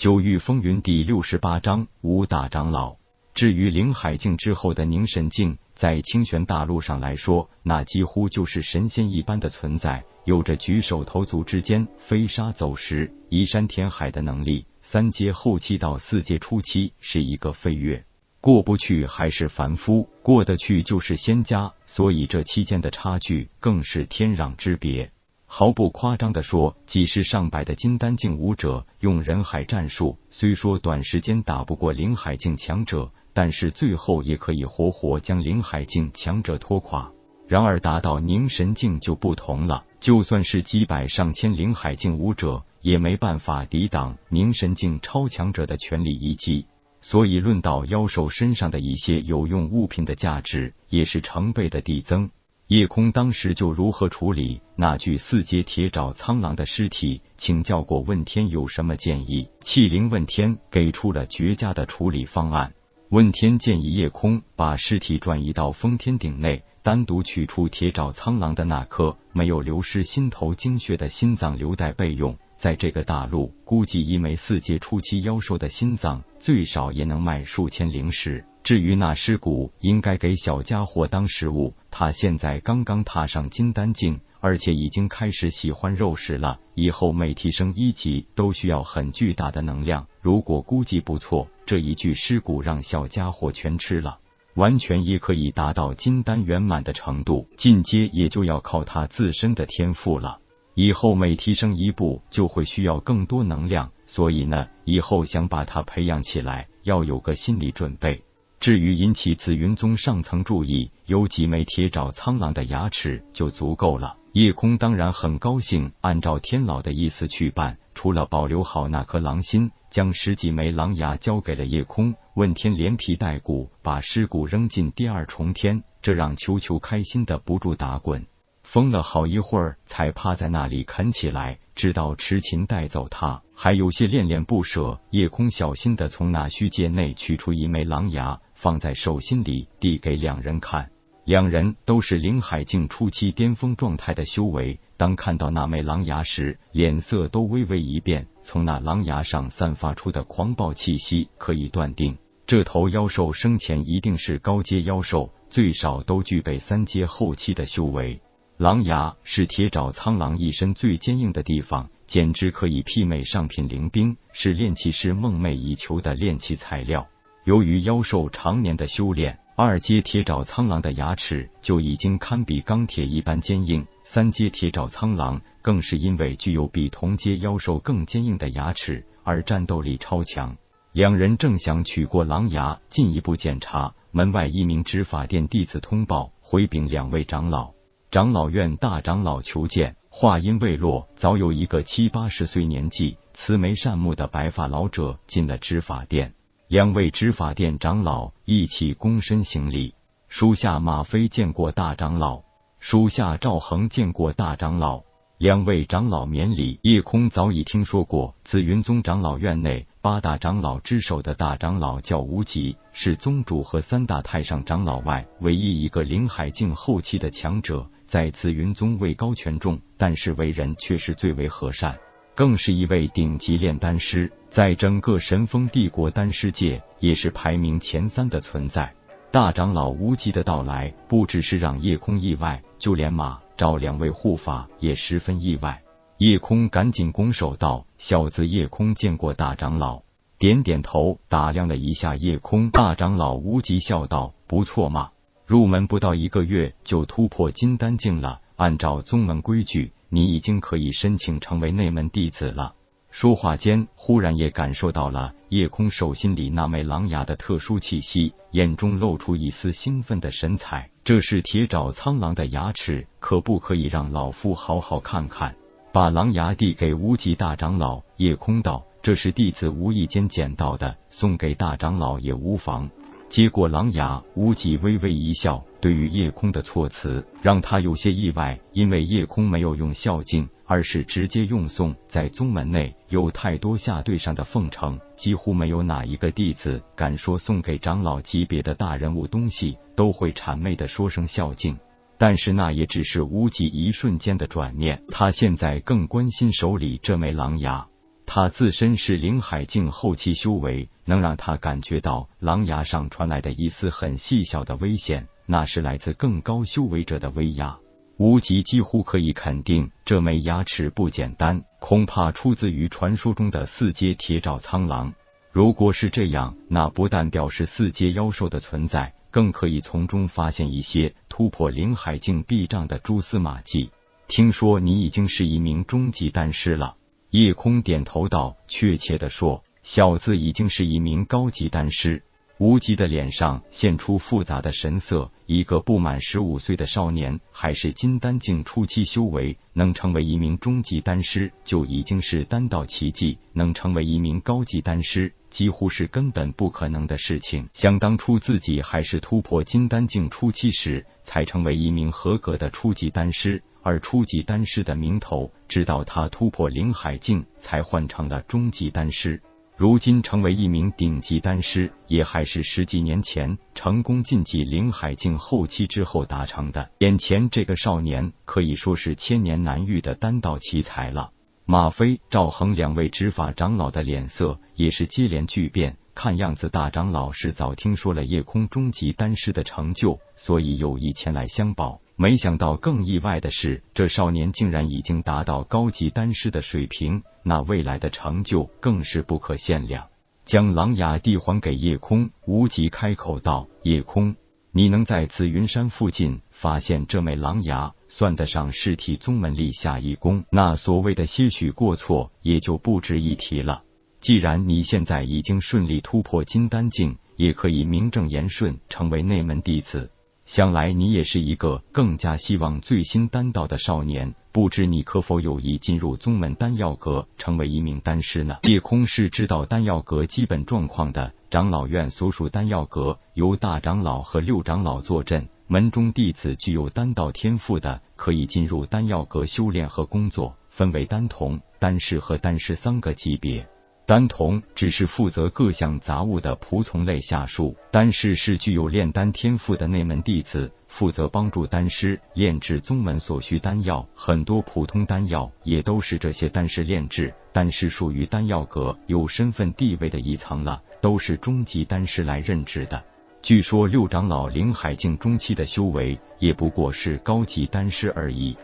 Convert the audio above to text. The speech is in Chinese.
九域风云第六十八章五大长老。至于灵海境之后的凝神境，在清玄大陆上来说，那几乎就是神仙一般的存在，有着举手投足之间飞沙走石、移山填海的能力。三阶后期到四阶初期是一个飞跃，过不去还是凡夫，过得去就是仙家，所以这期间的差距更是天壤之别。毫不夸张的说，几十上百的金丹境武者用人海战术，虽说短时间打不过灵海境强者，但是最后也可以活活将灵海境强者拖垮。然而达到凝神境就不同了，就算是几百上千灵海境武者，也没办法抵挡凝神境超强者的全力一击。所以论到妖兽身上的一些有用物品的价值，也是成倍的递增。叶空当时就如何处理那具四阶铁爪苍狼的尸体，请教过问天有什么建议。气灵问天给出了绝佳的处理方案。问天建议叶空把尸体转移到封天顶内，单独取出铁爪苍狼的那颗没有流失心头精血的心脏留待备用。在这个大陆，估计一枚四阶初期妖兽的心脏最少也能卖数千灵石。至于那尸骨，应该给小家伙当食物。他现在刚刚踏上金丹境，而且已经开始喜欢肉食了。以后每提升一级都需要很巨大的能量。如果估计不错，这一具尸骨让小家伙全吃了，完全也可以达到金丹圆满的程度。进阶也就要靠他自身的天赋了。以后每提升一步，就会需要更多能量。所以呢，以后想把他培养起来，要有个心理准备。至于引起紫云宗上层注意，有几枚铁爪苍狼的牙齿就足够了。夜空当然很高兴，按照天老的意思去办。除了保留好那颗狼心，将十几枚狼牙交给了夜空。问天连皮带骨，把尸骨扔进第二重天，这让球球开心的不住打滚。疯了好一会儿，才趴在那里啃起来，直到痴琴带走他，还有些恋恋不舍。夜空小心的从那虚界内取出一枚狼牙，放在手心里，递给两人看。两人都是灵海境初期巅峰状态的修为，当看到那枚狼牙时，脸色都微微一变。从那狼牙上散发出的狂暴气息，可以断定这头妖兽生前一定是高阶妖兽，最少都具备三阶后期的修为。狼牙是铁爪苍狼一身最坚硬的地方，简直可以媲美上品灵兵，是炼器师梦寐以求的炼器材料。由于妖兽常年的修炼，二阶铁爪苍狼的牙齿就已经堪比钢铁一般坚硬，三阶铁爪苍狼更是因为具有比同阶妖兽更坚硬的牙齿而战斗力超强。两人正想取过狼牙进一步检查，门外一名执法殿弟子通报回禀两位长老。长老院大长老求见。话音未落，早有一个七八十岁年纪、慈眉善目的白发老者进了执法殿。两位执法殿长老一起躬身行礼。属下马飞见过大长老，属下赵恒见过大长老。两位长老免礼。叶空早已听说过紫云宗长老院内八大长老之首的大长老叫无极，是宗主和三大太上长老外唯一一个灵海境后期的强者。在紫云宗位高权重，但是为人却是最为和善，更是一位顶级炼丹师，在整个神风帝国丹师界也是排名前三的存在。大长老无极的到来，不只是让夜空意外，就连马赵两位护法也十分意外。夜空赶紧拱手道：“小子夜空见过大长老。”点点头，打量了一下夜空。大长老无极笑道：“不错嘛。”入门不到一个月就突破金丹境了，按照宗门规矩，你已经可以申请成为内门弟子了。说话间，忽然也感受到了夜空手心里那枚狼牙的特殊气息，眼中露出一丝兴奋的神采。这是铁爪苍狼的牙齿，可不可以让老夫好好看看？把狼牙递给无极大长老，夜空道：“这是弟子无意间捡到的，送给大长老也无妨。”接过狼牙，无极微微一笑。对于夜空的措辞，让他有些意外，因为夜空没有用孝敬，而是直接用送。在宗门内，有太多下对上的奉承，几乎没有哪一个弟子敢说送给长老级别的大人物东西都会谄媚的说声孝敬。但是那也只是无极一瞬间的转念，他现在更关心手里这枚狼牙。他自身是灵海境后期修为，能让他感觉到狼牙上传来的一丝很细小的危险，那是来自更高修为者的威压。无极几乎可以肯定，这枚牙齿不简单，恐怕出自于传说中的四阶铁爪苍狼。如果是这样，那不但表示四阶妖兽的存在，更可以从中发现一些突破灵海境壁障的蛛丝马迹。听说你已经是一名终极丹师了。夜空点头道：“确切的说，小子已经是一名高级丹师。”无极的脸上现出复杂的神色。一个不满十五岁的少年，还是金丹境初期修为，能成为一名中级丹师，就已经是丹道奇迹；能成为一名高级丹师，几乎是根本不可能的事情。想当初自己还是突破金丹境初期时，才成为一名合格的初级丹师，而初级丹师的名头，直到他突破灵海境，才换成了终极丹师。如今成为一名顶级丹师，也还是十几年前成功晋级灵海境后期之后达成的。眼前这个少年可以说是千年难遇的丹道奇才了。马飞、赵恒两位执法长老的脸色也是接连巨变。看样子大长老是早听说了夜空终极丹师的成就，所以有意前来相报。没想到更意外的是，这少年竟然已经达到高级丹师的水平，那未来的成就更是不可限量。将狼牙递还给夜空，无极开口道：“夜空，你能在紫云山附近发现这枚狼牙，算得上是替宗门立下一功。那所谓的些许过错，也就不值一提了。”既然你现在已经顺利突破金丹境，也可以名正言顺成为内门弟子，想来你也是一个更加希望最新丹道的少年。不知你可否有意进入宗门丹药阁，成为一名丹师呢？夜空是知道丹药阁基本状况的，长老院所属丹药阁由大长老和六长老坐镇，门中弟子具有丹道天赋的，可以进入丹药阁修炼和工作，分为丹童、丹师和丹师三个级别。丹童只是负责各项杂物的仆从类下属，丹师是具有炼丹天赋的内门弟子，负责帮助丹师炼制宗门所需丹药。很多普通丹药也都是这些丹师炼制。丹师属于丹药阁有身份地位的一层了，都是中级丹师来任职的。据说六长老林海境中期的修为也不过是高级丹师而已。